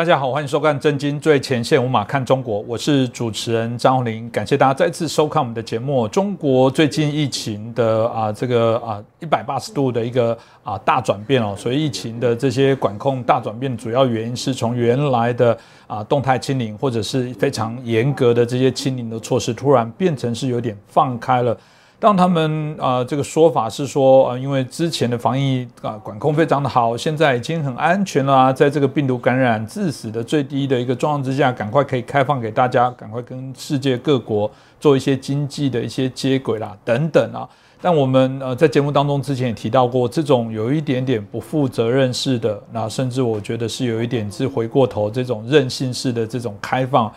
大家好，欢迎收看《震惊最前线》，无马看中国，我是主持人张宏林，感谢大家再次收看我们的节目。中国最近疫情的啊这个啊一百八十度的一个啊大转变哦，所以疫情的这些管控大转变，主要原因是从原来的啊动态清零或者是非常严格的这些清零的措施，突然变成是有点放开了。当他们啊，这个说法是说，呃，因为之前的防疫啊管控非常的好，现在已经很安全了，在这个病毒感染致死的最低的一个状况之下，赶快可以开放给大家，赶快跟世界各国做一些经济的一些接轨啦，等等啊。但我们呃在节目当中之前也提到过，这种有一点点不负责任式的，那甚至我觉得是有一点是回过头这种任性式的这种开放。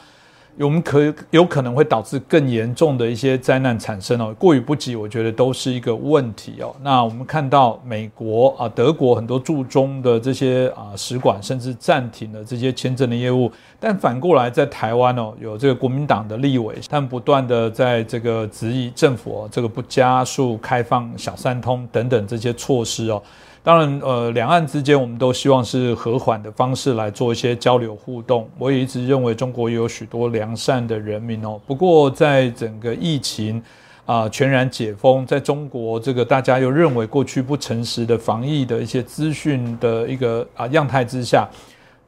我们可有可能会导致更严重的一些灾难产生哦，过于不及，我觉得都是一个问题哦。那我们看到美国啊、德国很多驻中的这些啊使馆，甚至暂停了这些签证的业务。但反过来，在台湾哦，有这个国民党的立委，他们不断的在这个质疑政府这个不加速开放小三通等等这些措施哦。当然，呃，两岸之间我们都希望是和缓的方式来做一些交流互动。我也一直认为中国也有许多良善的人民哦。不过，在整个疫情啊全然解封，在中国这个大家又认为过去不诚实的防疫的一些资讯的一个啊样态之下。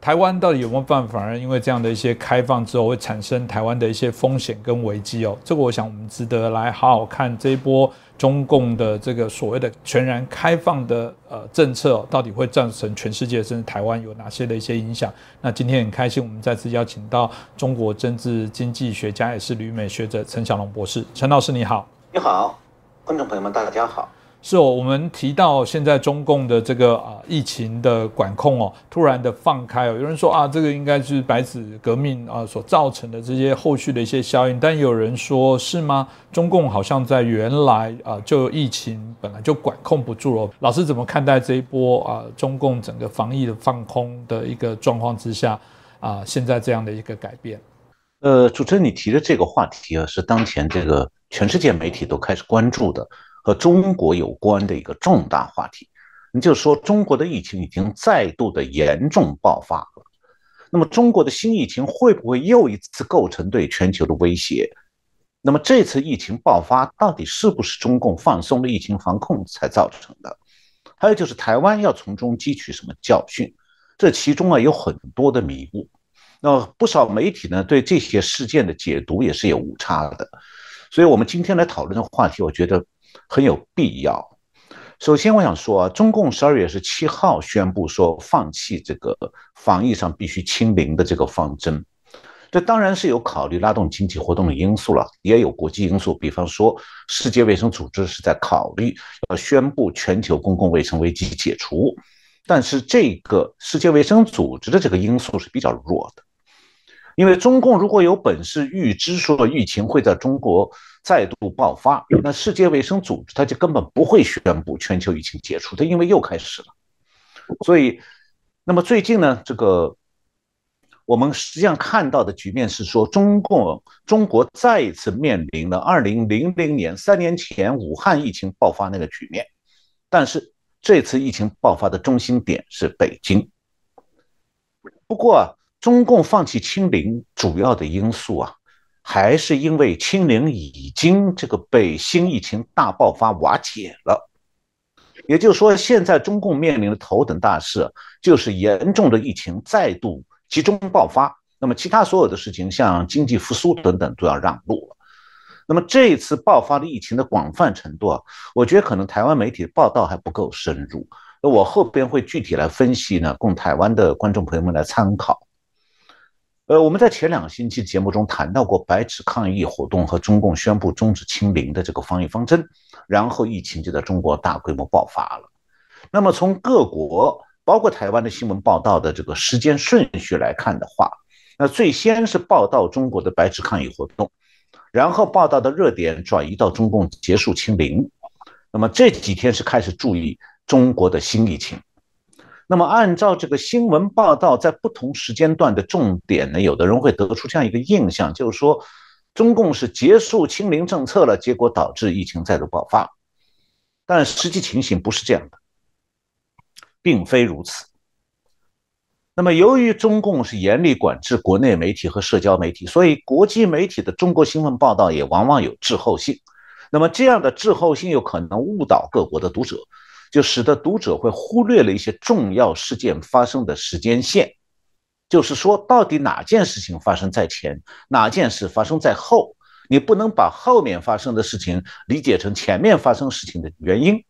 台湾到底有没有办法？而因为这样的一些开放之后，会产生台湾的一些风险跟危机哦。这个我想我们值得来好好看这一波中共的这个所谓的全然开放的呃政策，到底会造成全世界甚至台湾有哪些的一些影响？那今天很开心，我们再次邀请到中国政治经济学家也是旅美学者陈小龙博士。陈老师你好，你好，观众朋友们大家好。是哦，我们提到现在中共的这个啊疫情的管控哦，突然的放开哦，有人说啊，这个应该是白纸革命啊所造成的这些后续的一些效应，但有人说是吗？中共好像在原来啊就疫情本来就管控不住了。老师怎么看待这一波啊中共整个防疫的放空的一个状况之下啊现在这样的一个改变？呃，主持人你提的这个话题啊，是当前这个全世界媒体都开始关注的。和中国有关的一个重大话题，你就说中国的疫情已经再度的严重爆发了。那么中国的新疫情会不会又一次构成对全球的威胁？那么这次疫情爆发到底是不是中共放松了疫情防控才造成的？还有就是台湾要从中汲取什么教训？这其中啊有很多的迷雾。那不少媒体呢对这些事件的解读也是有误差的。所以我们今天来讨论的话题，我觉得。很有必要。首先，我想说啊，中共十二月十七号宣布说放弃这个防疫上必须清零的这个方针，这当然是有考虑拉动经济活动的因素了，也有国际因素，比方说世界卫生组织是在考虑要宣布全球公共卫生危机解除，但是这个世界卫生组织的这个因素是比较弱的，因为中共如果有本事预知说疫情会在中国。再度爆发，那世界卫生组织他就根本不会宣布全球疫情结束，它因为又开始了。所以，那么最近呢，这个我们实际上看到的局面是说，中共中国再一次面临了二零零零年三年前武汉疫情爆发那个局面，但是这次疫情爆发的中心点是北京。不过，啊中共放弃清零主要的因素啊。还是因为清零已经这个被新疫情大爆发瓦解了，也就是说，现在中共面临的头等大事就是严重的疫情再度集中爆发。那么，其他所有的事情，像经济复苏等等，都要让路了。那么，这一次爆发的疫情的广泛程度啊，我觉得可能台湾媒体的报道还不够深入。那我后边会具体来分析呢，供台湾的观众朋友们来参考。呃，我们在前两个星期节目中谈到过白纸抗议活动和中共宣布终止清零的这个防疫方针，然后疫情就在中国大规模爆发了。那么从各国，包括台湾的新闻报道的这个时间顺序来看的话，那最先是报道中国的白纸抗议活动，然后报道的热点转移到中共结束清零，那么这几天是开始注意中国的新疫情。那么，按照这个新闻报道，在不同时间段的重点呢，有的人会得出这样一个印象，就是说，中共是结束清零政策了，结果导致疫情再度爆发。但实际情形不是这样的，并非如此。那么，由于中共是严厉管制国内媒体和社交媒体，所以国际媒体的中国新闻报道也往往有滞后性。那么，这样的滞后性有可能误导各国的读者，就使得读者会忽略了一些重要事件发生的时间线。就是说，到底哪件事情发生在前，哪件事发生在后？你不能把后面发生的事情理解成前面发生事情的原因。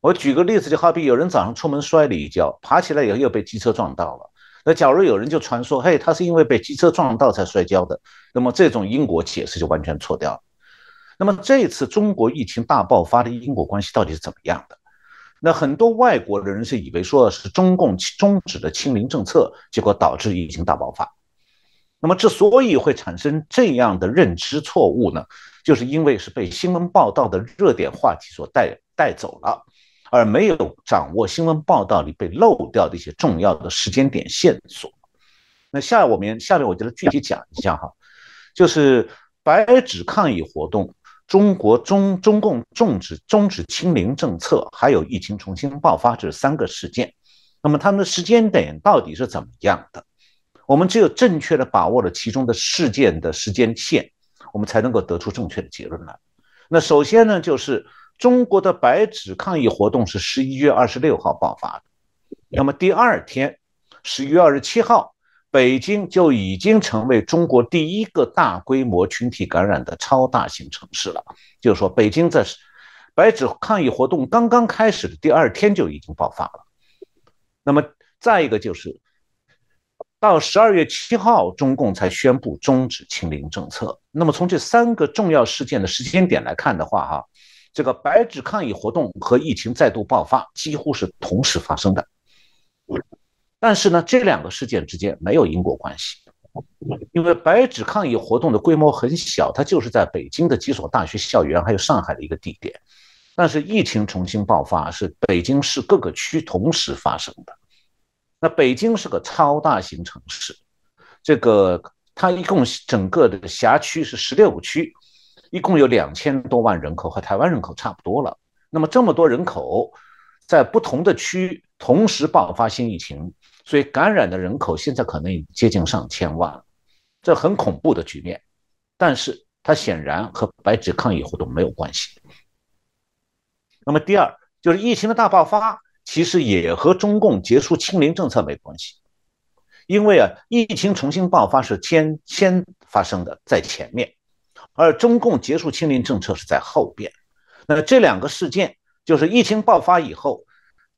我举个例子，就好比有人早上出门摔了一跤，爬起来以后又被机车撞到了。那假如有人就传说，嘿，他是因为被机车撞到才摔跤的，那么这种因果解释就完全错掉了。那么这次中国疫情大爆发的因果关系到底是怎么样的？那很多外国的人是以为说是中共终止的清零政策，结果导致疫情大爆发。那么之所以会产生这样的认知错误呢，就是因为是被新闻报道的热点话题所带带走了。而没有掌握新闻报道里被漏掉的一些重要的时间点线索。那下我们下面我就来具体讲一下哈，就是白纸抗议活动、中国中中共终止终止清零政策，还有疫情重新爆发这三个事件。那么它们的时间点到底是怎么样的？我们只有正确的把握了其中的事件的时间线，我们才能够得出正确的结论来。那首先呢，就是。中国的白纸抗议活动是十一月二十六号爆发的，那么第二天，十一月二十七号，北京就已经成为中国第一个大规模群体感染的超大型城市了。就是说，北京在白纸抗议活动刚刚开始的第二天就已经爆发了。那么再一个就是，到十二月七号，中共才宣布终止清零政策。那么从这三个重要事件的时间点来看的话，哈。这个白纸抗议活动和疫情再度爆发几乎是同时发生的，但是呢，这两个事件之间没有因果关系，因为白纸抗议活动的规模很小，它就是在北京的几所大学校园，还有上海的一个地点，但是疫情重新爆发是北京市各个区同时发生的。那北京是个超大型城市，这个它一共整个的辖区是十六个区。一共有两千多万人口，和台湾人口差不多了。那么这么多人口，在不同的区同时爆发新疫情，所以感染的人口现在可能已接近上千万，这很恐怖的局面。但是它显然和白纸抗议活动没有关系。那么第二，就是疫情的大爆发，其实也和中共结束清零政策没关系，因为啊，疫情重新爆发是先先发生的，在前面。而中共结束清零政策是在后边，那这两个事件就是疫情爆发以后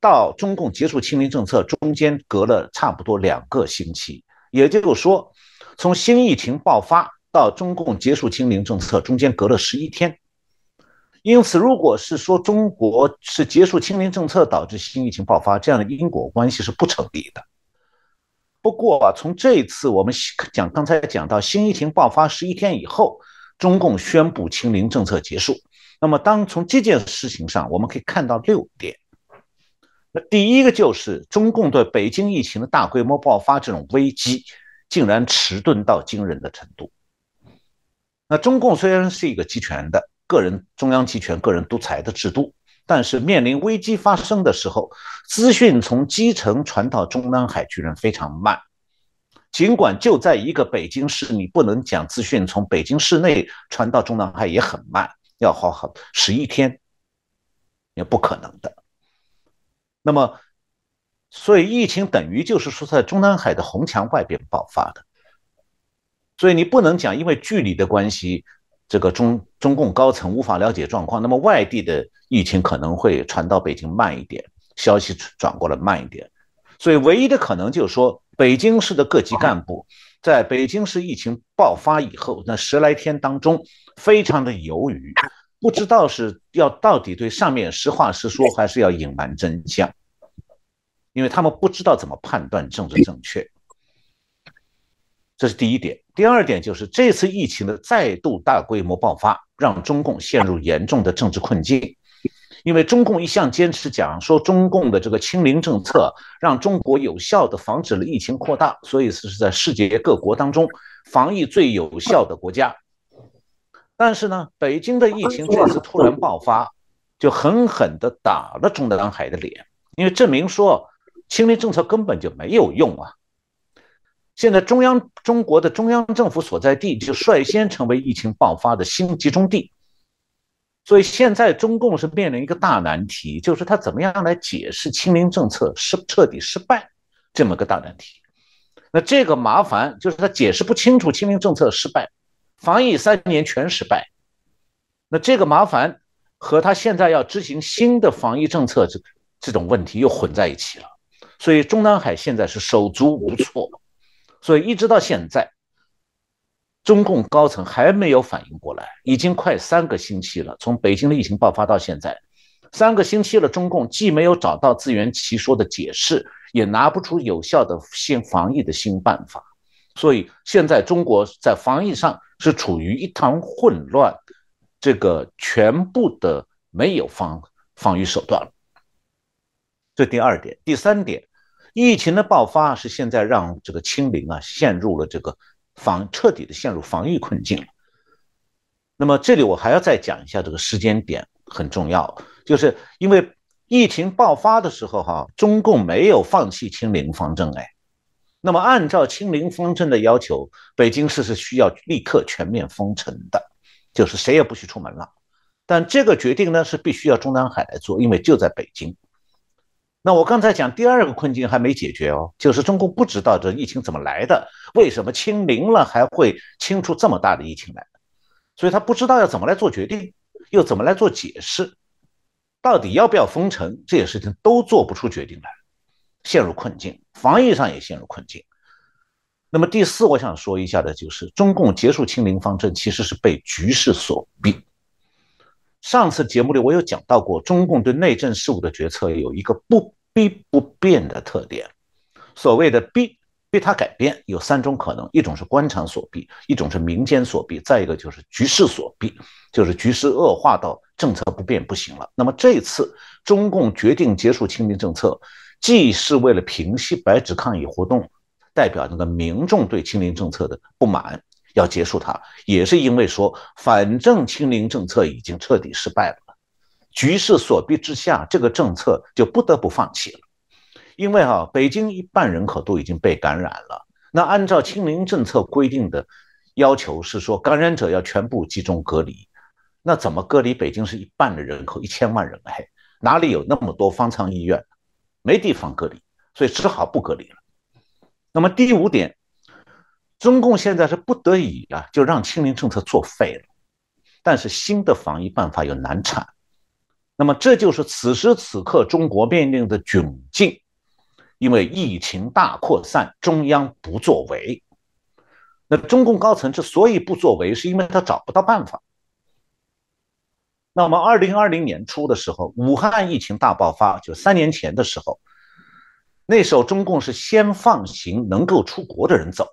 到中共结束清零政策中间隔了差不多两个星期，也就是说，从新疫情爆发到中共结束清零政策中间隔了十一天。因此，如果是说中国是结束清零政策导致新疫情爆发，这样的因果关系是不成立的。不过啊，从这一次我们讲刚才讲到新疫情爆发十一天以后。中共宣布清零政策结束，那么当从这件事情上，我们可以看到六点。那第一个就是中共对北京疫情的大规模爆发这种危机，竟然迟钝到惊人的程度。那中共虽然是一个集权的个人中央集权、个人独裁的制度，但是面临危机发生的时候，资讯从基层传到中南海居然非常慢。尽管就在一个北京市，你不能讲资讯从北京市内传到中南海也很慢，要花好十一天，也不可能的。那么，所以疫情等于就是说在中南海的红墙外边爆发的。所以你不能讲因为距离的关系，这个中中共高层无法了解状况，那么外地的疫情可能会传到北京慢一点，消息转过来慢一点。所以唯一的可能就是说。北京市的各级干部在北京市疫情爆发以后那十来天当中，非常的犹豫，不知道是要到底对上面实话实说，还是要隐瞒真相，因为他们不知道怎么判断政治正确。这是第一点。第二点就是这次疫情的再度大规模爆发，让中共陷入严重的政治困境。因为中共一向坚持讲说，中共的这个清零政策让中国有效的防止了疫情扩大，所以是在世界各国当中防疫最有效的国家。但是呢，北京的疫情这次突然爆发，就狠狠地打了中南海的脸，因为证明说清零政策根本就没有用啊！现在中央中国的中央政府所在地就率先成为疫情爆发的新集中地，所以现在中共是面临一个大难题，就是他怎么样来解释清零政策失彻底失败这么个大难题。那这个麻烦就是他解释不清楚清零政策失败，防疫三年全失败。那这个麻烦和他现在要执行新的防疫政策这这种问题又混在一起了，所以中南海现在是手足无措。所以一直到现在，中共高层还没有反应过来，已经快三个星期了。从北京的疫情爆发到现在，三个星期了，中共既没有找到自圆其说的解释，也拿不出有效的新防疫的新办法。所以现在中国在防疫上是处于一团混乱，这个全部的没有防防御手段了。这第二点，第三点。疫情的爆发是现在让这个清零啊陷入了这个防彻底的陷入防御困境。那么这里我还要再讲一下这个时间点很重要，就是因为疫情爆发的时候哈，中共没有放弃清零方针哎。那么按照清零方针的要求，北京市是需要立刻全面封城的，就是谁也不许出门了。但这个决定呢是必须要中南海来做，因为就在北京。那我刚才讲第二个困境还没解决哦，就是中共不知道这疫情怎么来的，为什么清零了还会清出这么大的疫情来？所以他不知道要怎么来做决定，又怎么来做解释，到底要不要封城，这些事情都做不出决定来，陷入困境，防疫上也陷入困境。那么第四，我想说一下的就是中共结束清零方针其实是被局势所逼。上次节目里我有讲到过，中共对内政事务的决策有一个不逼不变的特点。所谓的逼逼他改变有三种可能：一种是官场所逼，一种是民间所逼，再一个就是局势所逼，就是局势恶化到政策不变不行了。那么这次中共决定结束清零政策，既是为了平息白纸抗议活动代表那个民众对清零政策的不满。要结束它，也是因为说，反正清零政策已经彻底失败了，局势所逼之下，这个政策就不得不放弃了。因为啊，北京一半人口都已经被感染了，那按照清零政策规定的要求是说，感染者要全部集中隔离，那怎么隔离？北京是一半的人口，一千万人，嘿，哪里有那么多方舱医院？没地方隔离，所以只好不隔离了。那么第五点。中共现在是不得已啊，就让清零政策作废了。但是新的防疫办法又难产，那么这就是此时此刻中国面临的窘境。因为疫情大扩散，中央不作为。那中共高层之所以不作为，是因为他找不到办法。那么，二零二零年初的时候，武汉疫情大爆发，就三年前的时候，那时候中共是先放行能够出国的人走。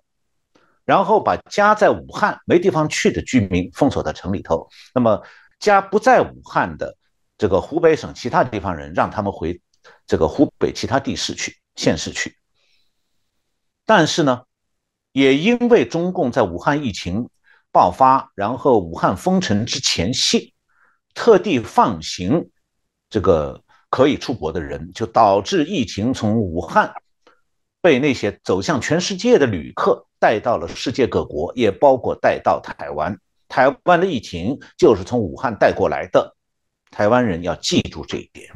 然后把家在武汉没地方去的居民封锁在城里头，那么家不在武汉的这个湖北省其他地方人，让他们回这个湖北其他地市去、县市去。但是呢，也因为中共在武汉疫情爆发，然后武汉封城之前夕，特地放行这个可以出国的人，就导致疫情从武汉被那些走向全世界的旅客。带到了世界各国，也包括带到台湾。台湾的疫情就是从武汉带过来的，台湾人要记住这一点。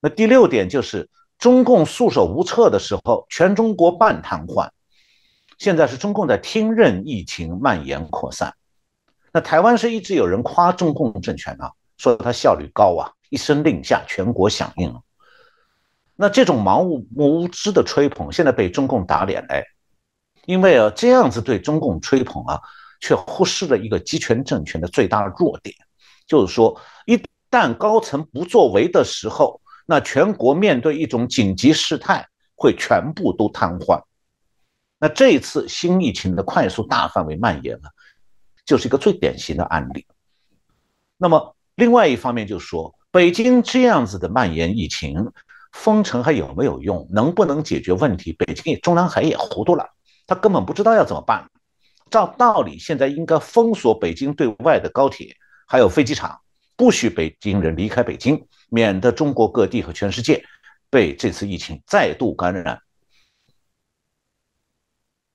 那第六点就是，中共束手无策的时候，全中国半瘫痪。现在是中共在听任疫情蔓延扩散。那台湾是一直有人夸中共政权啊，说他效率高啊，一声令下，全国响应。那这种盲目无知的吹捧，现在被中共打脸哎。因为啊，这样子对中共吹捧啊，却忽视了一个集权政权的最大弱点，就是说，一旦高层不作为的时候，那全国面对一种紧急事态，会全部都瘫痪。那这一次新疫情的快速大范围蔓延呢，就是一个最典型的案例。那么，另外一方面就是说，北京这样子的蔓延疫情，封城还有没有用？能不能解决问题？北京也中南海也糊涂了。他根本不知道要怎么办。照道理，现在应该封锁北京对外的高铁，还有飞机场，不许北京人离开北京，免得中国各地和全世界被这次疫情再度感染。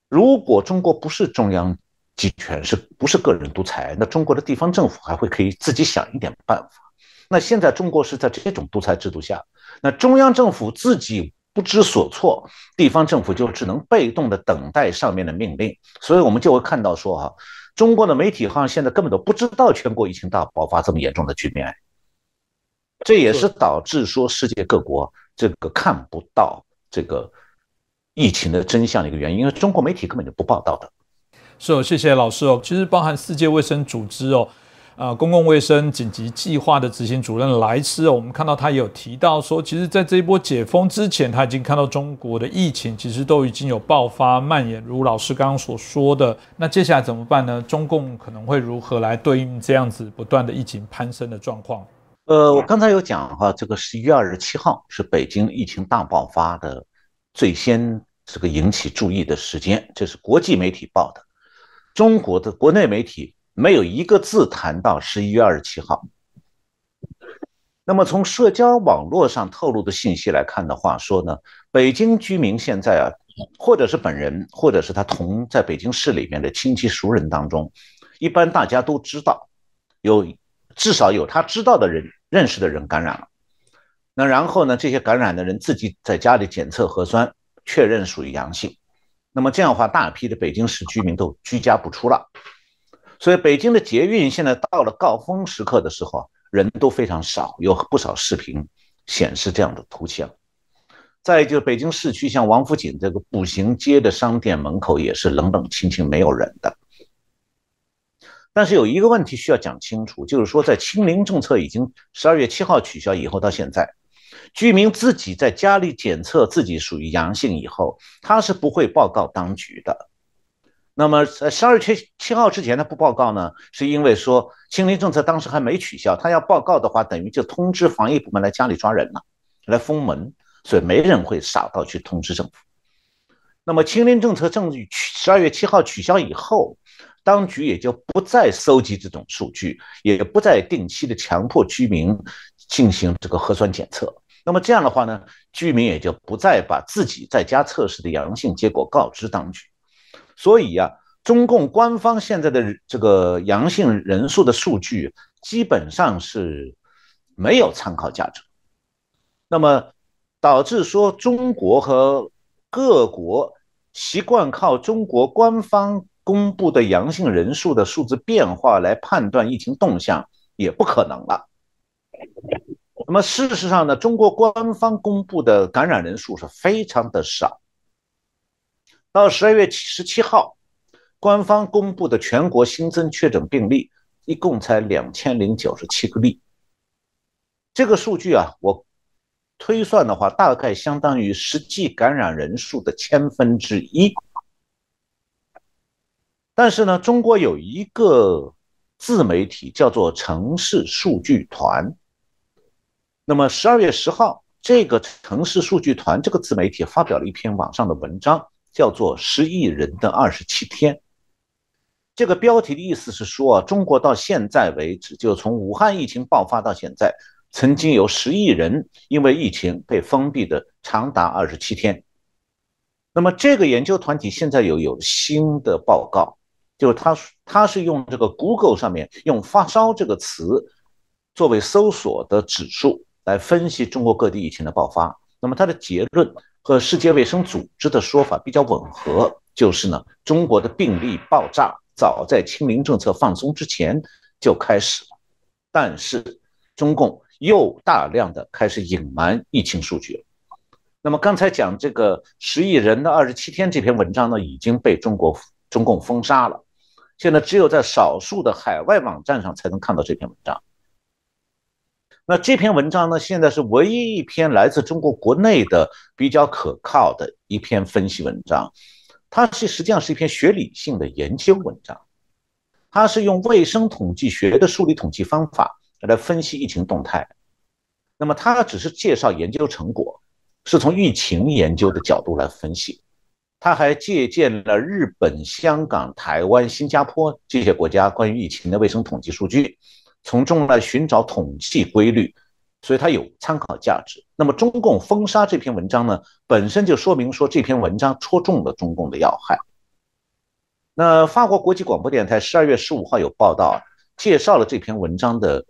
如果中国不是中央集权，是不是个人独裁？那中国的地方政府还会可以自己想一点办法。那现在中国是在这种独裁制度下，那中央政府自己不知所措，地方政府就只能被动的等待上面的命令。所以我们就会看到说哈，中国的媒体好像现在根本都不知道全国疫情大爆发这么严重的局面。这也是导致说世界各国这个看不到这个疫情的真相的一个原因，因为中国媒体根本就不报道的。是哦，谢谢老师哦。其实包含世界卫生组织哦，呃，公共卫生紧急计划的执行主任莱斯，我们看到他有提到说，其实在这一波解封之前，他已经看到中国的疫情其实都已经有爆发蔓延，如老师刚刚所说的。那接下来怎么办呢？中共可能会如何来对应这样子不断的疫情攀升的状况？呃，我刚才有讲哈，这个十一月二十七号是北京疫情大爆发的最先这个引起注意的时间，这是国际媒体报的。中国的国内媒体没有一个字谈到十一月二十七号。那么从社交网络上透露的信息来看的话，说呢，北京居民现在啊，或者是本人，或者是他同在北京市里面的亲戚熟人当中，一般大家都知道，有至少有他知道的人。认识的人感染了，那然后呢？这些感染的人自己在家里检测核酸，确认属于阳性。那么这样的话，大批的北京市居民都居家不出了。所以北京的捷运现在到了高峰时刻的时候，人都非常少，有不少视频显示这样的图像。再就是北京市区，像王府井这个步行街的商店门口也是冷冷清清，没有人的。但是有一个问题需要讲清楚，就是说，在清零政策已经十二月七号取消以后，到现在，居民自己在家里检测自己属于阳性以后，他是不会报告当局的。那么在十二月七七号之前他不报告呢，是因为说清零政策当时还没取消，他要报告的话，等于就通知防疫部门来家里抓人了，来封门，所以没人会傻到去通知政府。那么清零政策正十二月七号取消以后。当局也就不再搜集这种数据，也不再定期的强迫居民进行这个核酸检测。那么这样的话呢，居民也就不再把自己在家测试的阳性结果告知当局。所以呀，中共官方现在的这个阳性人数的数据基本上是没有参考价值。那么导致说中国和各国习惯靠中国官方。公布的阳性人数的数字变化来判断疫情动向也不可能了。那么事实上呢，中国官方公布的感染人数是非常的少。到十二月十七号，官方公布的全国新增确诊病例一共才两千零九十七个例。这个数据啊，我推算的话，大概相当于实际感染人数的千分之一。但是呢，中国有一个自媒体叫做城市数据团。那么十二月十号，这个城市数据团这个自媒体发表了一篇网上的文章，叫做《十亿人的二十七天》。这个标题的意思是说，中国到现在为止，就从武汉疫情爆发到现在，曾经有十亿人因为疫情被封闭的长达二十七天。那么这个研究团体现在有有新的报告。就是他，他是用这个 Google 上面用“发烧”这个词作为搜索的指数来分析中国各地疫情的爆发。那么他的结论和世界卫生组织的说法比较吻合，就是呢，中国的病例爆炸早在清零政策放松之前就开始了，但是中共又大量的开始隐瞒疫情数据了。那么刚才讲这个十亿人的二十七天这篇文章呢，已经被中国中共封杀了。现在只有在少数的海外网站上才能看到这篇文章。那这篇文章呢？现在是唯一一篇来自中国国内的比较可靠的一篇分析文章。它是实际上是一篇学理性的研究文章，它是用卫生统计学的数理统计方法来分析疫情动态。那么它只是介绍研究成果，是从疫情研究的角度来分析。它还借鉴了日本、香港、台湾、新加坡这些国家关于疫情的卫生统计数据，从中来寻找统计规律，所以它有参考价值。那么中共封杀这篇文章呢，本身就说明说这篇文章戳中了中共的要害。那法国国际广播电台十二月十五号有报道，介绍了这篇文章的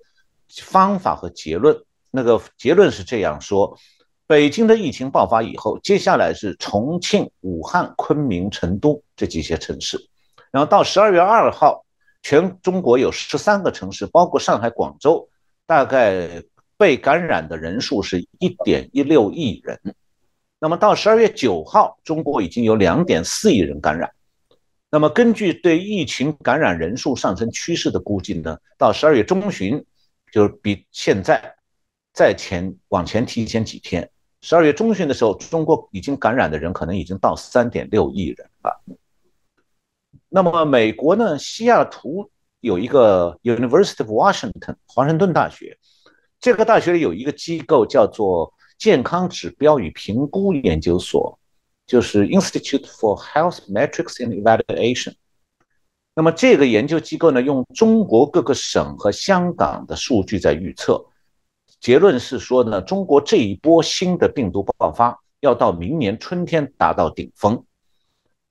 方法和结论。那个结论是这样说：北京的疫情爆发以后，接下来是重庆、武汉、昆明、成都这几些城市，然后到十二月二号，全中国有十三个城市，包括上海、广州，大概被感染的人数是一点一六亿人。那么到十二月九号，中国已经有两点四亿人感染。那么根据对疫情感染人数上升趋势的估计呢，到十二月中旬，就是比现在。再前往前提前几天，十二月中旬的时候，中国已经感染的人可能已经到三点六亿人了。那么美国呢？西雅图有一个 University of Washington 华盛顿大学，这个大学里有一个机构叫做健康指标与评估研究所，就是 Institute for Health Metrics and Evaluation。那么这个研究机构呢，用中国各个省和香港的数据在预测。结论是说呢，中国这一波新的病毒爆发要到明年春天达到顶峰，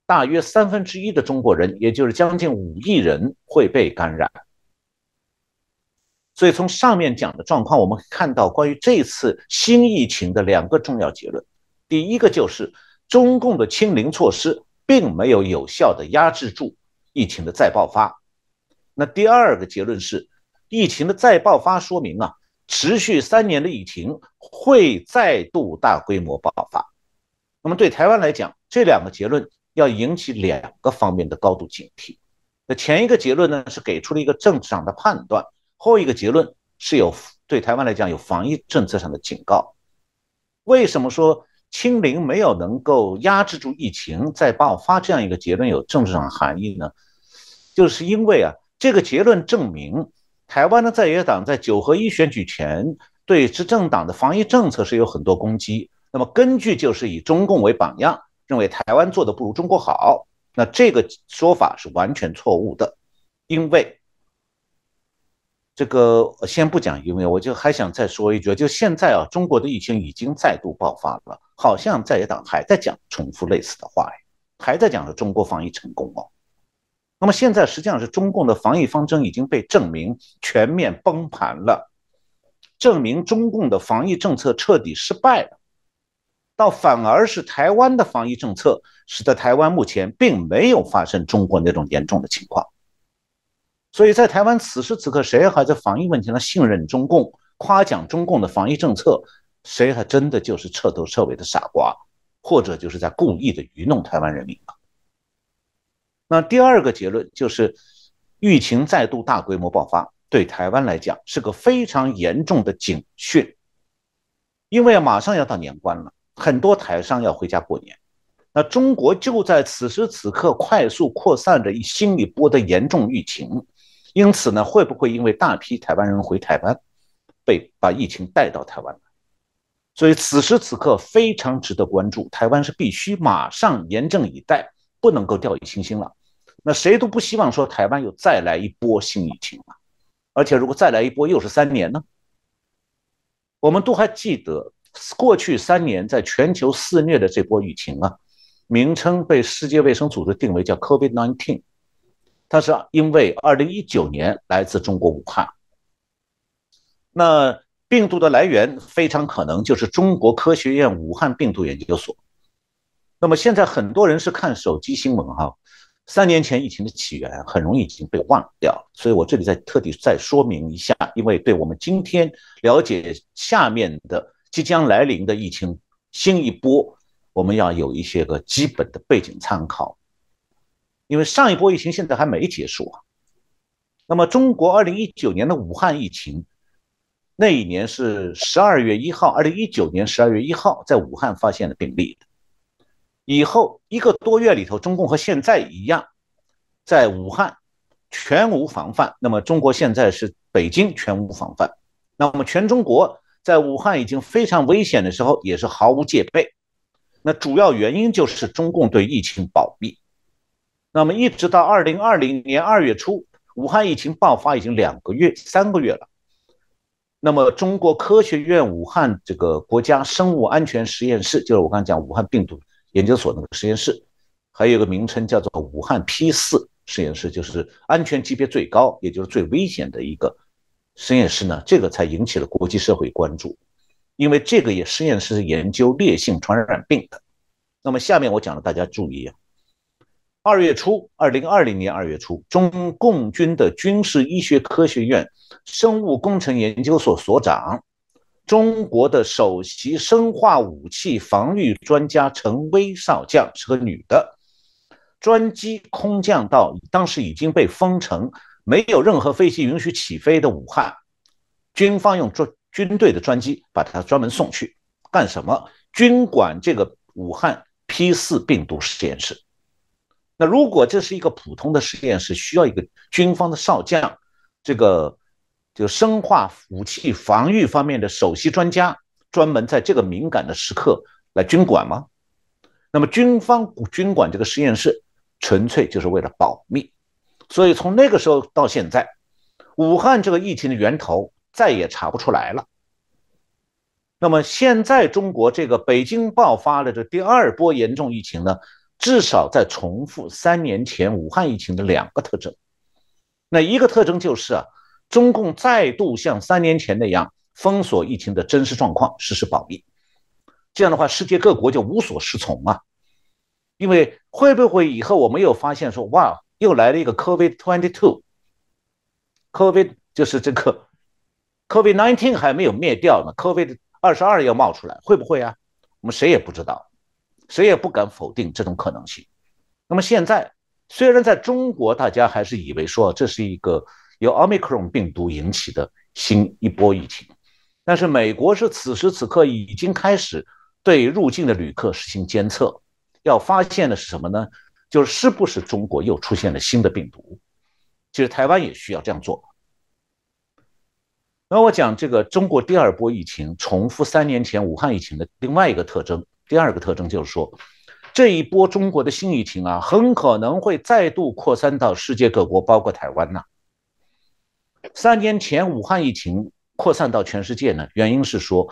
大约三分之一的中国人，也就是将近五亿人会被感染。所以从上面讲的状况，我们看到关于这次新疫情的两个重要结论：第一个就是中共的清零措施并没有有效的压制住疫情的再爆发；那第二个结论是，疫情的再爆发说明啊。持续三年的疫情会再度大规模爆发，那么对台湾来讲，这两个结论要引起两个方面的高度警惕。那前一个结论呢是给出了一个政治上的判断，后一个结论是有对台湾来讲有防疫政策上的警告。为什么说清零没有能够压制住疫情再爆发这样一个结论有政治上含义呢？就是因为啊，这个结论证明。台湾的在野党在九合一选举前对执政党的防疫政策是有很多攻击。那么根据就是以中共为榜样，认为台湾做的不如中国好，那这个说法是完全错误的。因为这个先不讲，因为我就还想再说一句，就现在啊，中国的疫情已经再度爆发了，好像在野党还在讲重复类似的话，还在讲说中国防疫成功哦。那么现在实际上是中共的防疫方针已经被证明全面崩盘了，证明中共的防疫政策彻底失败了，倒反而是台湾的防疫政策使得台湾目前并没有发生中国那种严重的情况。所以在台湾此时此刻，谁还在防疫问题上信任中共、夸奖中共的防疫政策，谁还真的就是彻头彻尾的傻瓜，或者就是在故意的愚弄台湾人民。那第二个结论就是，疫情再度大规模爆发，对台湾来讲是个非常严重的警讯。因为马上要到年关了，很多台商要回家过年。那中国就在此时此刻快速扩散着一新一波的严重疫情，因此呢，会不会因为大批台湾人回台湾，被把疫情带到台湾来？所以此时此刻非常值得关注，台湾是必须马上严阵以待，不能够掉以轻心了。那谁都不希望说台湾又再来一波新疫情啊！而且如果再来一波又是三年呢？我们都还记得过去三年在全球肆虐的这波疫情啊，名称被世界卫生组织定为叫 COVID-19，它是因为2019年来自中国武汉。那病毒的来源非常可能就是中国科学院武汉病毒研究所。那么现在很多人是看手机新闻哈。三年前疫情的起源很容易已经被忘掉，所以我这里再特地再说明一下，因为对我们今天了解下面的即将来临的疫情新一波，我们要有一些个基本的背景参考。因为上一波疫情现在还没结束啊。那么中国二零一九年的武汉疫情，那一年是十二月一号，二零一九年十二月一号在武汉发现了病例的。以后一个多月里头，中共和现在一样，在武汉全无防范。那么中国现在是北京全无防范，那么全中国在武汉已经非常危险的时候，也是毫无戒备。那主要原因就是中共对疫情保密。那么一直到二零二零年二月初，武汉疫情爆发已经两个月、三个月了。那么中国科学院武汉这个国家生物安全实验室，就是我刚才讲武汉病毒研究所那个实验室，还有一个名称叫做武汉 P 四实验室，就是安全级别最高，也就是最危险的一个实验室呢。这个才引起了国际社会关注，因为这个也实验室是研究烈性传染病的。那么下面我讲了，大家注意啊。二月初，二零二零年二月初，中共军的军事医学科学院生物工程研究所所长、中国的首席生化武器防御专家陈薇少将是个女的，专机空降到当时已经被封城、没有任何飞机允许起飞的武汉，军方用专军队的专机把它专门送去干什么？军管这个武汉 P 四病毒实验室。那如果这是一个普通的实验室，需要一个军方的少将，这个就生化武器防御方面的首席专家，专门在这个敏感的时刻来军管吗？那么军方军管这个实验室，纯粹就是为了保密。所以从那个时候到现在，武汉这个疫情的源头再也查不出来了。那么现在中国这个北京爆发的这第二波严重疫情呢？至少在重复三年前武汉疫情的两个特征，那一个特征就是啊，中共再度像三年前那样封锁疫情的真实状况，实施保密。这样的话，世界各国就无所适从啊。因为会不会以后我们又发现说，哇，又来了一个 COVID twenty two，COVID 就是这个 COVID nineteen 还没有灭掉呢，COVID 二十二要冒出来，会不会啊？我们谁也不知道。谁也不敢否定这种可能性。那么现在，虽然在中国大家还是以为说这是一个由奥密克戎病毒引起的新一波疫情，但是美国是此时此刻已经开始对入境的旅客实行监测，要发现的是什么呢？就是是不是中国又出现了新的病毒？其实台湾也需要这样做。那我讲这个中国第二波疫情重复三年前武汉疫情的另外一个特征。第二个特征就是说，这一波中国的新疫情啊，很可能会再度扩散到世界各国，包括台湾呐。三年前武汉疫情扩散到全世界呢，原因是说，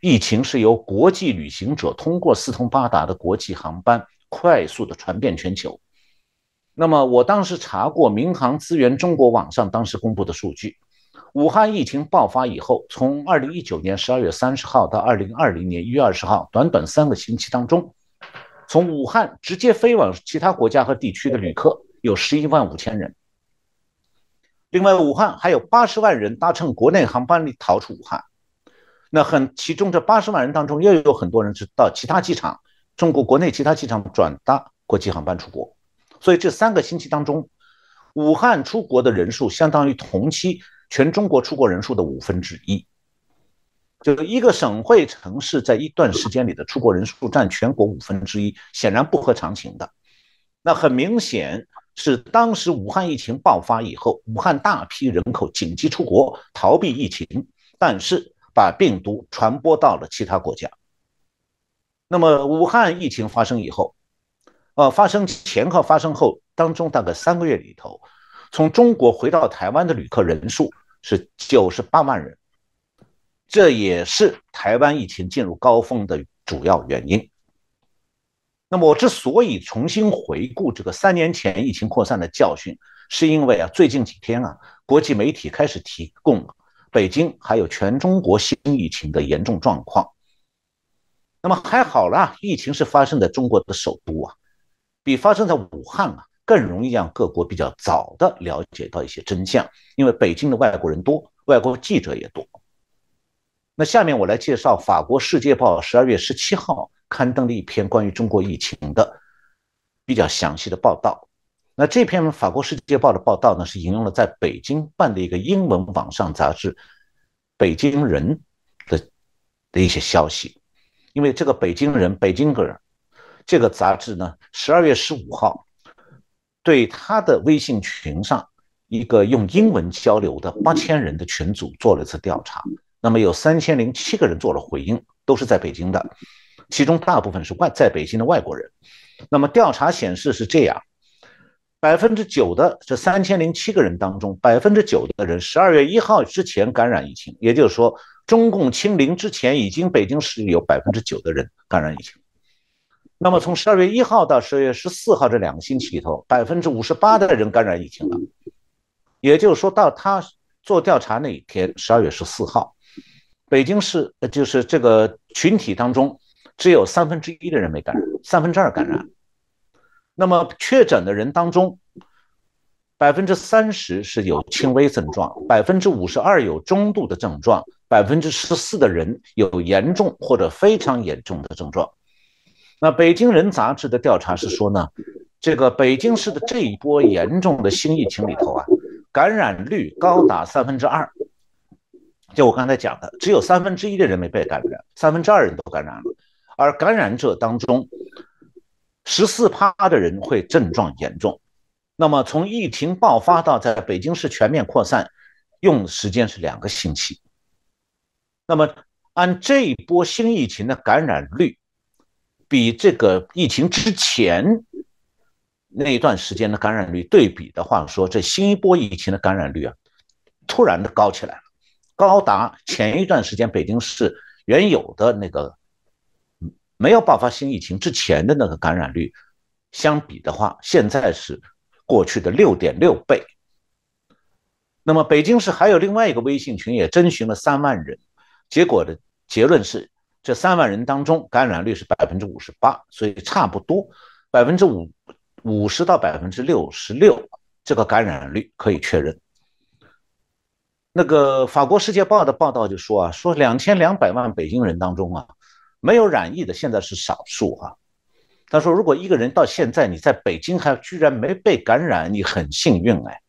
疫情是由国际旅行者通过四通八达的国际航班快速的传遍全球。那么我当时查过民航资源中国网上当时公布的数据。武汉疫情爆发以后，从二零一九年十二月三十号到二零二零年一月二十号，短短三个星期当中，从武汉直接飞往其他国家和地区的旅客有十一万五千人。另外，武汉还有八十万人搭乘国内航班里逃出武汉。那很，其中这八十万人当中，又有很多人是到其他机场，中国国内其他机场转搭国际航班出国。所以这三个星期当中，武汉出国的人数相当于同期。全中国出国人数的五分之一，就是一个省会城市在一段时间里的出国人数占全国五分之一，显然不合常情的。那很明显是当时武汉疫情爆发以后，武汉大批人口紧急出国逃避疫情，但是把病毒传播到了其他国家。那么武汉疫情发生以后，呃，发生前和发生后当中大概三个月里头。从中国回到台湾的旅客人数是九十八万人，这也是台湾疫情进入高峰的主要原因。那么我之所以重新回顾这个三年前疫情扩散的教训，是因为啊，最近几天啊，国际媒体开始提供北京还有全中国新疫情的严重状况。那么还好啦，疫情是发生在中国的首都啊，比发生在武汉啊。更容易让各国比较早的了解到一些真相，因为北京的外国人多，外国记者也多。那下面我来介绍法国《世界报》十二月十七号刊登的一篇关于中国疫情的比较详细的报道。那这篇法国《世界报》的报道呢，是引用了在北京办的一个英文网上杂志《北京人》的的一些消息。因为这个《北京人》《北京人》这个杂志呢，十二月十五号。对他的微信群上一个用英文交流的八千人的群组做了一次调查，那么有三千零七个人做了回应，都是在北京的，其中大部分是外在北京的外国人。那么调查显示是这样：百分之九的这三千零七个人当中，百分之九的人十二月一号之前感染疫情，也就是说，中共清零之前，已经北京市有百分之九的人感染疫情。那么从十二月一号到十二月十四号这两个星期里头，百分之五十八的人感染疫情了。也就是说到他做调查那一天，十二月十四号，北京市就是这个群体当中，只有三分之一的人没感染，三分之二感染。那么确诊的人当中，百分之三十是有轻微症状，百分之五十二有中度的症状，百分之十四的人有严重或者非常严重的症状。那《北京人》杂志的调查是说呢，这个北京市的这一波严重的新疫情里头啊，感染率高达三分之二。就我刚才讲的，只有三分之一的人没被感染，三分之二人都感染了，而感染者当中。十四趴的人会症状严重，那么从疫情爆发到在北京市全面扩散，用时间是两个星期。那么按这一波新疫情的感染率，比这个疫情之前那一段时间的感染率对比的话，说这新一波疫情的感染率啊，突然的高起来了，高达前一段时间北京市原有的那个。没有爆发新疫情之前的那个感染率相比的话，现在是过去的六点六倍。那么北京市还有另外一个微信群，也征询了三万人，结果的结论是，这三万人当中感染率是百分之五十八，所以差不多百分之五五十到百分之六十六这个感染率可以确认。那个法国《世界报》的报道就说啊，说两千两百万北京人当中啊。没有染疫的现在是少数啊。他说，如果一个人到现在你在北京还居然没被感染，你很幸运哎。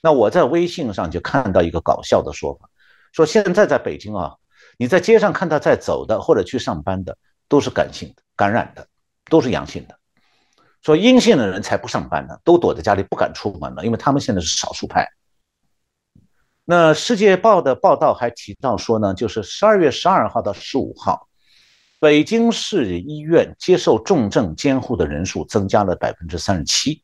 那我在微信上就看到一个搞笑的说法，说现在在北京啊，你在街上看到在走的或者去上班的都是感性的感染的，都是阳性的。说阴性的人才不上班呢，都躲在家里不敢出门了，因为他们现在是少数派。那《世界报》的报道还提到说呢，就是十二月十二号到十五号。北京市医院接受重症监护的人数增加了百分之三十七，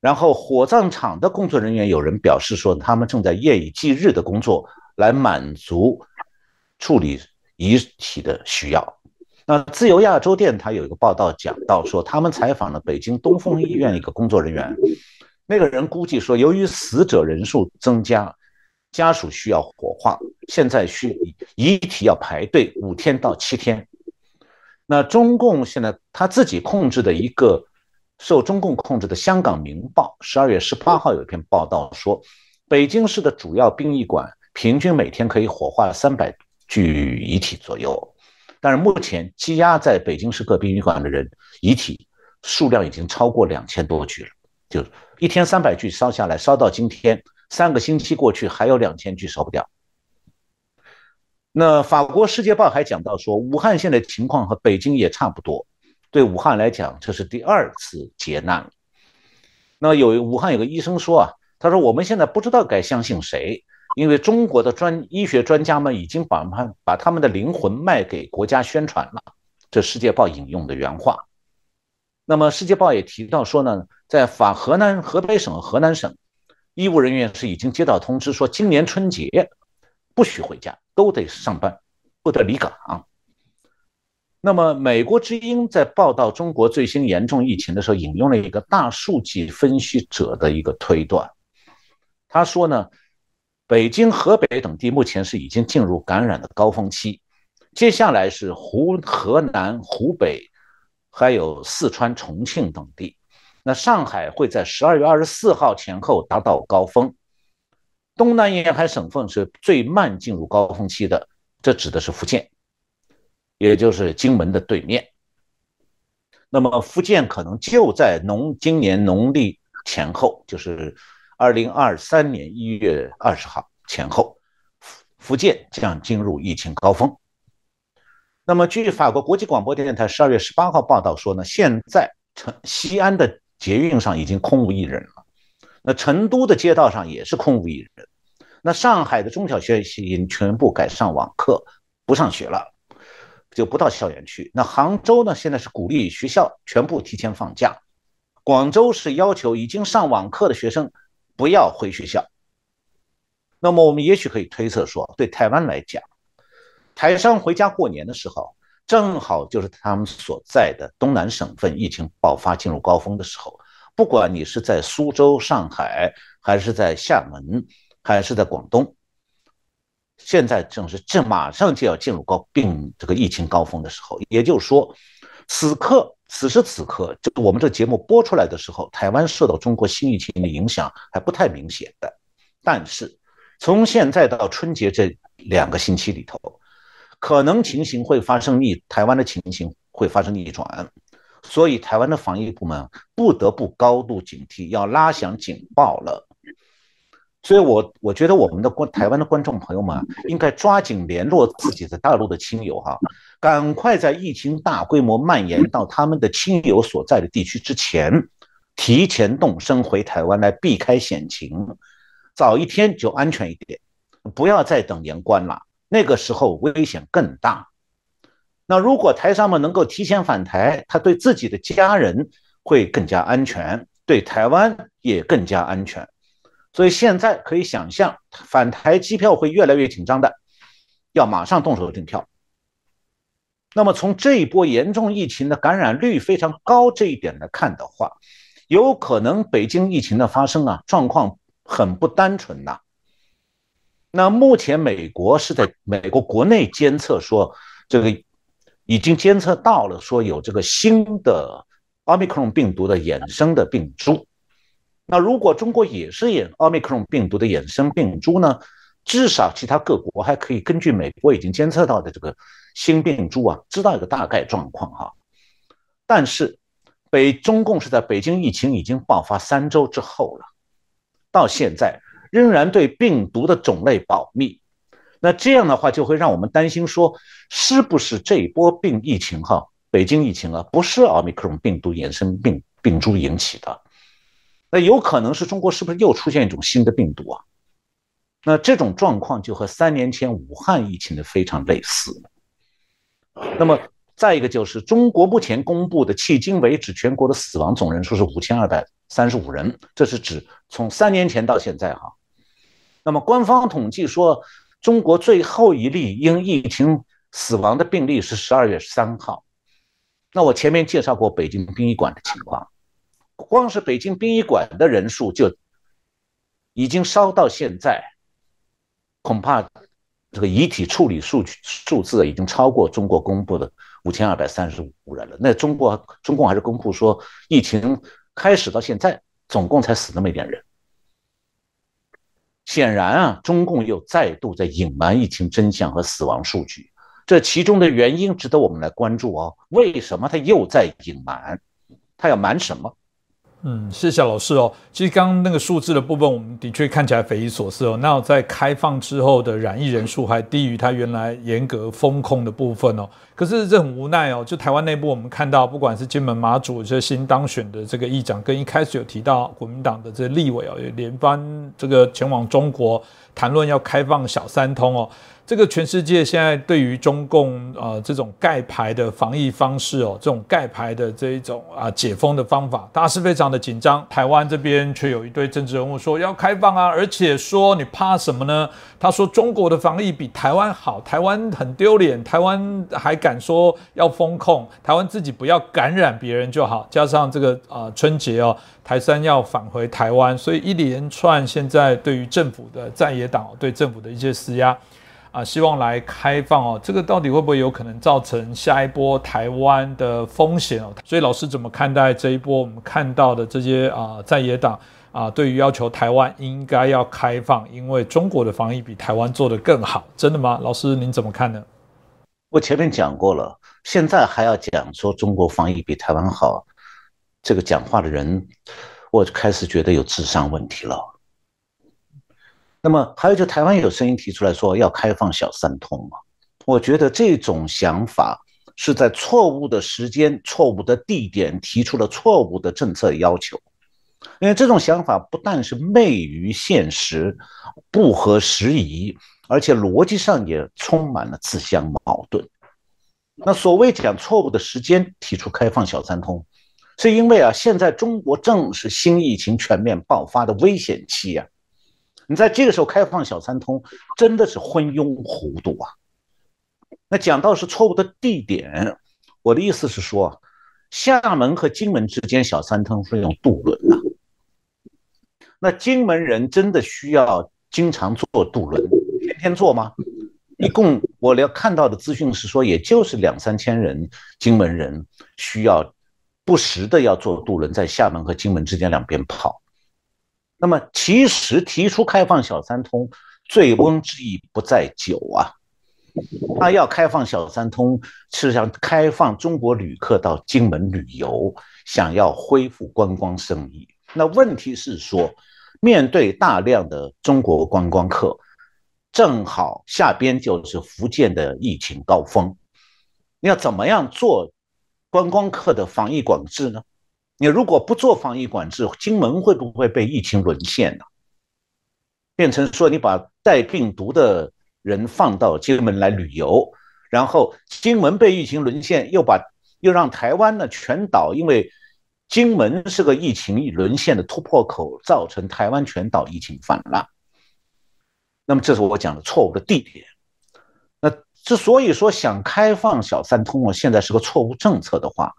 然后火葬场的工作人员有人表示说，他们正在夜以继日的工作来满足处理遗体的需要。那自由亚洲电台有一个报道讲到说，他们采访了北京东风医院一个工作人员，那个人估计说，由于死者人数增加。家属需要火化，现在需遗体要排队五天到七天。那中共现在他自己控制的一个受中共控制的《香港明报》十二月十八号有一篇报道说，北京市的主要殡仪馆平均每天可以火化三百具遗体左右，但是目前积压在北京市各殡仪馆的人遗体数量已经超过两千多具了，就一天三百具烧下来，烧到今天。三个星期过去，还有两千具烧不掉。那法国《世界报》还讲到说，武汉现在情况和北京也差不多。对武汉来讲，这是第二次劫难。那有武汉有个医生说啊，他说我们现在不知道该相信谁，因为中国的专医学专家们已经把把把他们的灵魂卖给国家宣传了。这《世界报》引用的原话。那么《世界报》也提到说呢，在法河南河北省河南省。医务人员是已经接到通知，说今年春节不许回家，都得上班，不得离岗。那么，美国之音在报道中国最新严重疫情的时候，引用了一个大数据分析者的一个推断，他说呢，北京、河北等地目前是已经进入感染的高峰期，接下来是湖河南、湖北，还有四川、重庆等地。那上海会在十二月二十四号前后达到高峰，东南沿海省份是最慢进入高峰期的，这指的是福建，也就是金门的对面。那么福建可能就在农今年农历前后，就是二零二三年一月二十号前后，福福建将进入疫情高峰。那么据法国国际广播电台十二月十八号报道说呢，现在成西安的。捷运上已经空无一人了，那成都的街道上也是空无一人，那上海的中小学已经全部改上网课，不上学了，就不到校园去。那杭州呢，现在是鼓励学校全部提前放假，广州是要求已经上网课的学生不要回学校。那么我们也许可以推测说，对台湾来讲，台商回家过年的时候，正好就是他们所在的东南省份疫情爆发进入高峰的时候。不管你是在苏州、上海，还是在厦门，还是在广东，现在正是这马上就要进入高病这个疫情高峰的时候。也就是说，此刻此时此刻，就我们这节目播出来的时候，台湾受到中国新疫情的影响还不太明显的。但是从现在到春节这两个星期里头，可能情形会发生逆，台湾的情形会发生逆转。所以，台湾的防疫部门不得不高度警惕，要拉响警报了。所以，我我觉得我们的观台湾的观众朋友们应该抓紧联络自己在大陆的亲友哈，赶快在疫情大规模蔓延到他们的亲友所在的地区之前，提前动身回台湾来避开险情，早一天就安全一点，不要再等年关了，那个时候危险更大。那如果台商们能够提前返台，他对自己的家人会更加安全，对台湾也更加安全。所以现在可以想象，返台机票会越来越紧张的，要马上动手订票。那么从这一波严重疫情的感染率非常高这一点来看的话，有可能北京疫情的发生啊，状况很不单纯呐。那目前美国是在美国国内监测说这个。已经监测到了，说有这个新的奥密克戎病毒的衍生的病株。那如果中国也是演奥密克戎病毒的衍生病株呢？至少其他各国还可以根据美国已经监测到的这个新病株啊，知道一个大概状况哈。但是北中共是在北京疫情已经爆发三周之后了，到现在仍然对病毒的种类保密。那这样的话，就会让我们担心说，是不是这一波病疫情哈，北京疫情啊，不是奥密克戎病毒衍生病病株引起的？那有可能是中国是不是又出现一种新的病毒啊？那这种状况就和三年前武汉疫情的非常类似。那么再一个就是，中国目前公布的迄今为止全国的死亡总人数是五千二百三十五人，这是指从三年前到现在哈。那么官方统计说。中国最后一例因疫情死亡的病例是十二月三号。那我前面介绍过北京殡仪馆的情况，光是北京殡仪馆的人数就已经烧到现在，恐怕这个遗体处理数据数字已经超过中国公布的五千二百三十五人了。那中国中共还是公布说，疫情开始到现在总共才死那么一点人。显然啊，中共又再度在隐瞒疫情真相和死亡数据，这其中的原因值得我们来关注哦。为什么他又在隐瞒？他要瞒什么？嗯，谢谢老师哦。其实刚刚那个数字的部分，我们的确看起来匪夷所思哦。那在开放之后的染疫人数还低于他原来严格封控的部分哦。可是这很无奈哦。就台湾内部，我们看到，不管是金门马祖这新当选的这个议长，跟一开始有提到国民党的这立委哦，也连番这个前往中国谈论要开放小三通哦。这个全世界现在对于中共呃这种盖牌的防疫方式哦，这种盖牌的这一种啊解封的方法，大家是非常的紧张。台湾这边却有一堆政治人物说要开放啊，而且说你怕什么呢？他说中国的防疫比台湾好，台湾很丢脸，台湾还敢说要封控，台湾自己不要感染别人就好。加上这个啊春节哦，台山要返回台湾，所以一连串现在对于政府的在野党对政府的一些施压。啊，希望来开放哦，这个到底会不会有可能造成下一波台湾的风险哦？所以老师怎么看待这一波我们看到的这些啊在野党啊，对于要求台湾应该要开放，因为中国的防疫比台湾做得更好，真的吗？老师您怎么看呢？我前面讲过了，现在还要讲说中国防疫比台湾好，这个讲话的人，我开始觉得有智商问题了。那么还有就台湾有声音提出来说要开放小三通嘛？我觉得这种想法是在错误的时间、错误的地点提出了错误的政策要求，因为这种想法不但是昧于现实、不合时宜，而且逻辑上也充满了自相矛盾。那所谓讲错误的时间提出开放小三通，是因为啊，现在中国正是新疫情全面爆发的危险期呀。你在这个时候开放小三通，真的是昏庸糊涂啊！那讲到是错误的地点，我的意思是说，厦门和金门之间小三通是用渡轮的，那金门人真的需要经常坐渡轮，天天坐吗？一共我要看到的资讯是说，也就是两三千人金门人需要不时的要坐渡轮在厦门和金门之间两边跑。那么，其实提出开放小三通，醉翁之意不在酒啊。他要开放小三通，是想开放中国旅客到金门旅游，想要恢复观光生意。那问题是说，面对大量的中国观光客，正好下边就是福建的疫情高峰，要怎么样做观光客的防疫管制呢？你如果不做防疫管制，金门会不会被疫情沦陷呢？变成说你把带病毒的人放到金门来旅游，然后金门被疫情沦陷，又把又让台湾呢全岛，因为金门是个疫情沦陷的突破口，造成台湾全岛疫情泛滥。那么这是我讲的错误的地点。那之所以说想开放小三通，现在是个错误政策的话。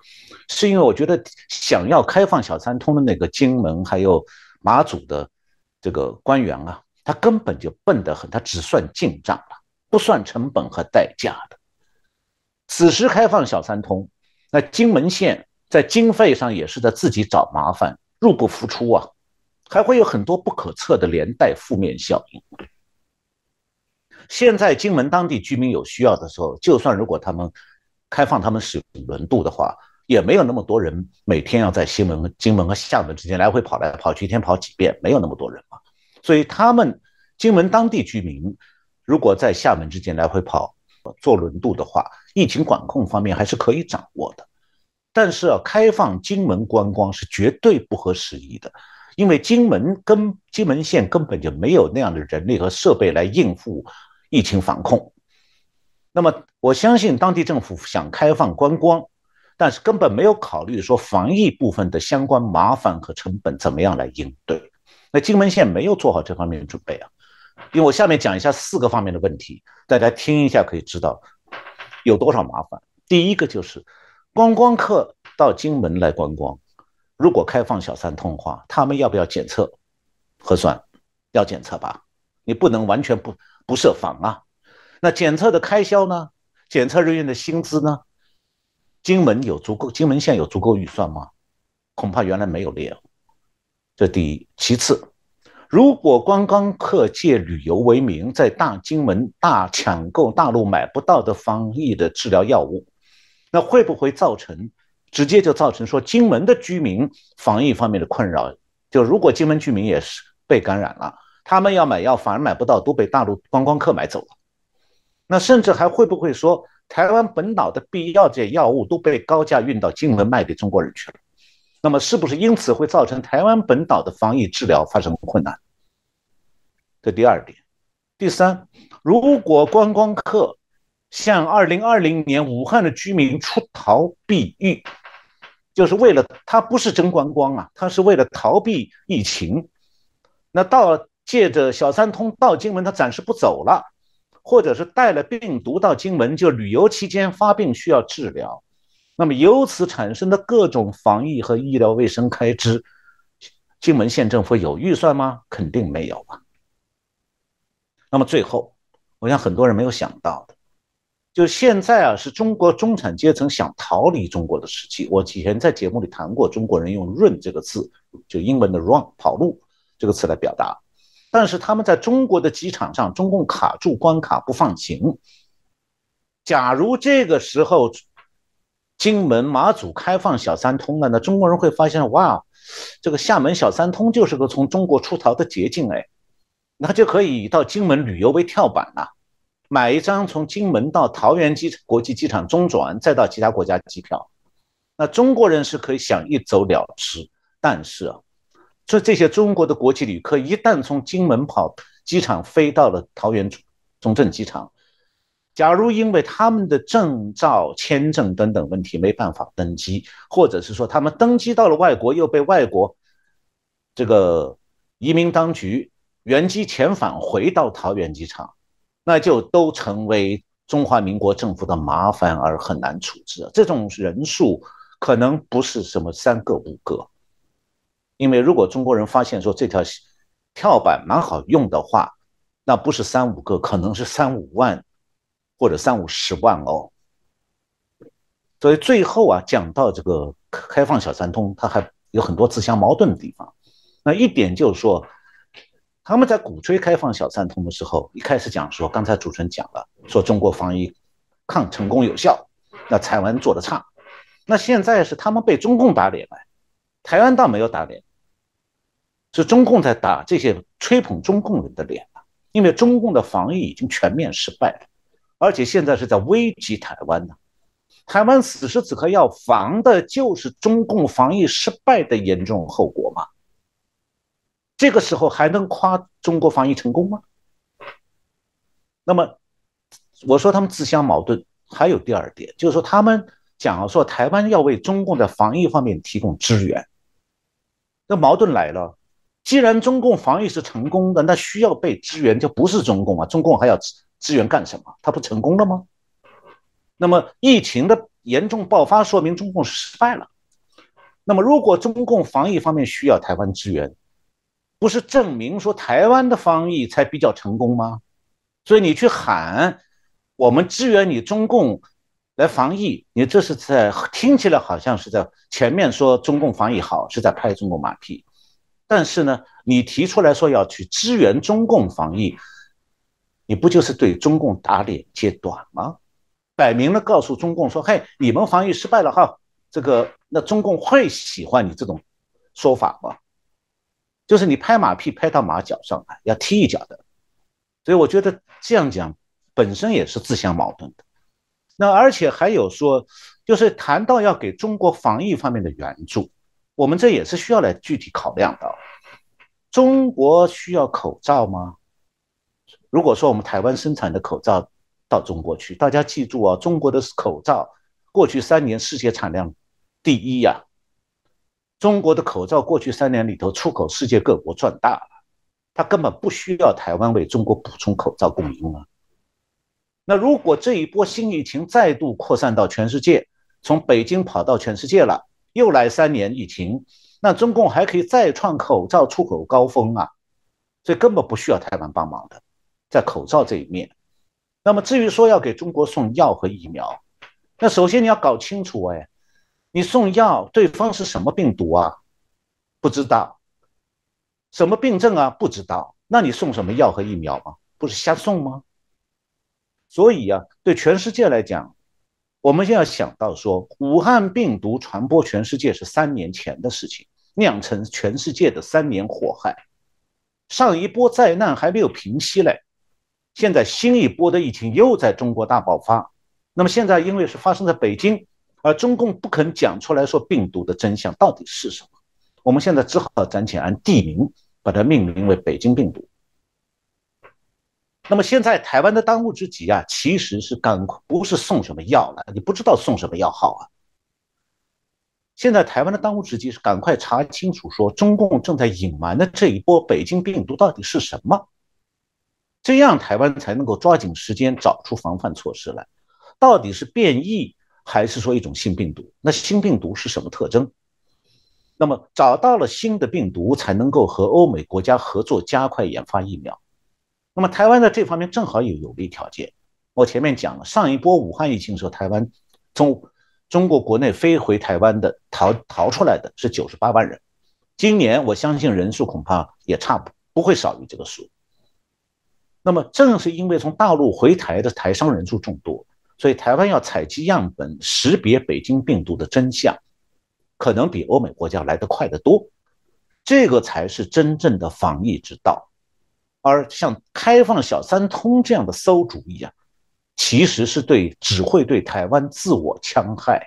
是因为我觉得想要开放小三通的那个金门还有马祖的这个官员啊，他根本就笨得很，他只算进账了，不算成本和代价的。此时开放小三通，那金门县在经费上也是在自己找麻烦，入不敷出啊，还会有很多不可测的连带负面效应。现在金门当地居民有需要的时候，就算如果他们开放他们使用轮渡的话，也没有那么多人每天要在新门、金门和厦门之间来回跑来跑去，一天跑几遍，没有那么多人嘛。所以他们金门当地居民如果在厦门之间来回跑坐轮渡的话，疫情管控方面还是可以掌握的。但是啊，开放金门观光是绝对不合时宜的，因为金门跟金门县根本就没有那样的人力和设备来应付疫情防控。那么我相信当地政府想开放观光。但是根本没有考虑说防疫部分的相关麻烦和成本怎么样来应对，那金门县没有做好这方面的准备啊。因为我下面讲一下四个方面的问题，大家听一下可以知道有多少麻烦。第一个就是观光客到金门来观光，如果开放小三通话，他们要不要检测核酸？要检测吧，你不能完全不不设防啊。那检测的开销呢？检测人员的薪资呢？金门有足够，金门县有足够预算吗？恐怕原来没有列。这第一，其次，如果观光客借旅游为名，在大金门大抢购大陆买不到的防疫的治疗药物，那会不会造成直接就造成说金门的居民防疫方面的困扰？就如果金门居民也是被感染了，他们要买药反而买不到，都被大陆观光客买走了。那甚至还会不会说？台湾本岛的必要这些药物都被高价运到金门卖给中国人去了，那么是不是因此会造成台湾本岛的防疫治疗发生困难？这第二点，第三，如果观光客像二零二零年武汉的居民出逃避疫，就是为了他不是真观光啊，他是为了逃避疫情，那到借着小三通到金门，他暂时不走了。或者是带了病毒到金门，就旅游期间发病需要治疗，那么由此产生的各种防疫和医疗卫生开支，金门县政府有预算吗？肯定没有啊。那么最后，我想很多人没有想到的，就现在啊，是中国中产阶层想逃离中国的时期。我以前在节目里谈过，中国人用 “run” 这个字，就英文的 “run” 跑路这个词来表达。但是他们在中国的机场上，中共卡住关卡不放行。假如这个时候金门、马祖开放小三通了，那中国人会发现，哇，这个厦门小三通就是个从中国出逃的捷径，哎，那就可以到金门旅游为跳板了，买一张从金门到桃园机国际机场中转，再到其他国家机票，那中国人是可以想一走了之。但是啊。所以这些中国的国际旅客一旦从金门跑机场飞到了桃园中正机场，假如因为他们的证照、签证等等问题没办法登机，或者是说他们登机到了外国又被外国这个移民当局原机遣返回到桃园机场，那就都成为中华民国政府的麻烦而很难处置。这种人数可能不是什么三个五个，因为如果中国人发现说这条跳板蛮好用的话，那不是三五个，可能是三五万。或者三五十万哦，所以最后啊，讲到这个开放小三通，它还有很多自相矛盾的地方。那一点就是说，他们在鼓吹开放小三通的时候，一开始讲说，刚才主持人讲了，说中国防疫抗成功有效，那台湾做的差。那现在是他们被中共打脸了，台湾倒没有打脸，是中共在打这些吹捧中共人的脸了，因为中共的防疫已经全面失败了。而且现在是在危及台湾呢，台湾此时此刻要防的就是中共防疫失败的严重后果吗？这个时候还能夸中国防疫成功吗？那么我说他们自相矛盾，还有第二点，就是说他们讲说台湾要为中共的防疫方面提供支援，那矛盾来了，既然中共防疫是成功的，那需要被支援就不是中共啊，中共还要。支支援干什么？他不成功了吗？那么疫情的严重爆发说明中共失败了。那么如果中共防疫方面需要台湾支援，不是证明说台湾的防疫才比较成功吗？所以你去喊我们支援你中共来防疫，你这是在听起来好像是在前面说中共防疫好，是在拍中共马屁。但是呢，你提出来说要去支援中共防疫。你不就是对中共打脸揭短吗？摆明了告诉中共说：“嘿，你们防疫失败了哈，这个那中共会喜欢你这种说法吗？就是你拍马屁拍到马脚上来，要踢一脚的。所以我觉得这样讲本身也是自相矛盾的。那而且还有说，就是谈到要给中国防疫方面的援助，我们这也是需要来具体考量的。中国需要口罩吗？如果说我们台湾生产的口罩到中国去，大家记住啊，中国的口罩过去三年世界产量第一呀。中国的口罩过去三年里头出口世界各国赚大了，它根本不需要台湾为中国补充口罩供应啊。那如果这一波新疫情再度扩散到全世界，从北京跑到全世界了，又来三年疫情，那中共还可以再创口罩出口高峰啊，所以根本不需要台湾帮忙的。在口罩这一面，那么至于说要给中国送药和疫苗，那首先你要搞清楚，哎，你送药对方是什么病毒啊？不知道，什么病症啊？不知道，那你送什么药和疫苗吗？不是瞎送吗？所以啊，对全世界来讲，我们现在想到说，武汉病毒传播全世界是三年前的事情，酿成全世界的三年祸害，上一波灾难还没有平息嘞。现在新一波的疫情又在中国大爆发，那么现在因为是发生在北京，而中共不肯讲出来说病毒的真相到底是什么，我们现在只好暂且按地名把它命名为北京病毒。那么现在台湾的当务之急啊，其实是赶不是送什么药了，你不知道送什么药好啊。现在台湾的当务之急是赶快查清楚，说中共正在隐瞒的这一波北京病毒到底是什么。这样台湾才能够抓紧时间找出防范措施来，到底是变异还是说一种新病毒？那新病毒是什么特征？那么找到了新的病毒，才能够和欧美国家合作，加快研发疫苗。那么台湾在这方面正好有有利条件。我前面讲了，上一波武汉疫情的时候，台湾从中国国内飞回台湾的逃逃出来的是九十八万人，今年我相信人数恐怕也差不不会少于这个数。那么正是因为从大陆回台的台商人数众多，所以台湾要采集样本识别北京病毒的真相，可能比欧美国家来得快得多。这个才是真正的防疫之道。而像开放小三通这样的馊主意啊，其实是对只会对台湾自我戕害。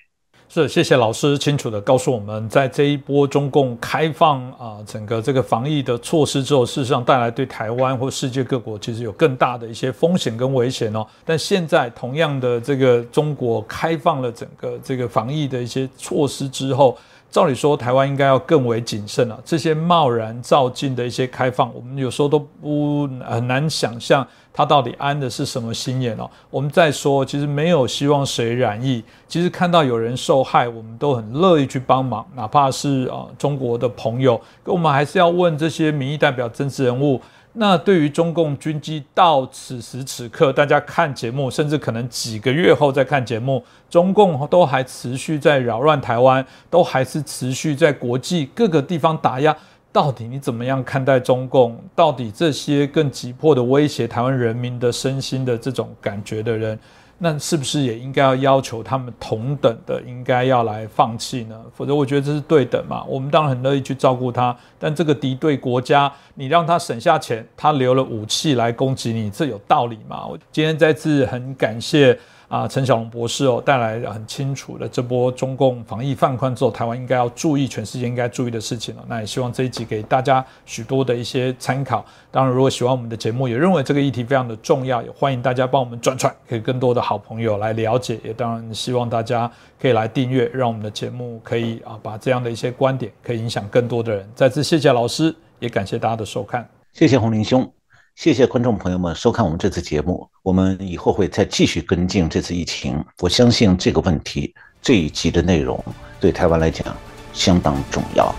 是，谢谢老师清楚的告诉我们，在这一波中共开放啊整个这个防疫的措施之后，事实上带来对台湾或世界各国其实有更大的一些风险跟危险哦。但现在同样的这个中国开放了整个这个防疫的一些措施之后。照理说，台湾应该要更为谨慎了。这些贸然造进的一些开放，我们有时候都不很难想象它到底安的是什么心眼哦。我们再说，其实没有希望谁染疫，其实看到有人受害，我们都很乐意去帮忙，哪怕是啊中国的朋友。我们还是要问这些民意代表、政治人物。那对于中共军机到此时此刻，大家看节目，甚至可能几个月后再看节目，中共都还持续在扰乱台湾，都还是持续在国际各个地方打压。到底你怎么样看待中共？到底这些更急迫的威胁台湾人民的身心的这种感觉的人？那是不是也应该要要求他们同等的应该要来放弃呢？否则我觉得这是对等嘛。我们当然很乐意去照顾他，但这个敌对国家，你让他省下钱，他留了武器来攻击你，这有道理吗？我今天再次很感谢。啊，陈小龙博士哦，带来很清楚的这波中共防疫放宽之后，台湾应该要注意，全世界应该注意的事情了。那也希望这一集给大家许多的一些参考。当然，如果喜欢我们的节目，也认为这个议题非常的重要，也欢迎大家帮我们转传，给更多的好朋友来了解。也当然希望大家可以来订阅，让我们的节目可以啊，把这样的一些观点可以影响更多的人。再次谢谢老师，也感谢大家的收看。谢谢洪林兄。谢谢观众朋友们收看我们这次节目，我们以后会再继续跟进这次疫情。我相信这个问题这一集的内容对台湾来讲相当重要。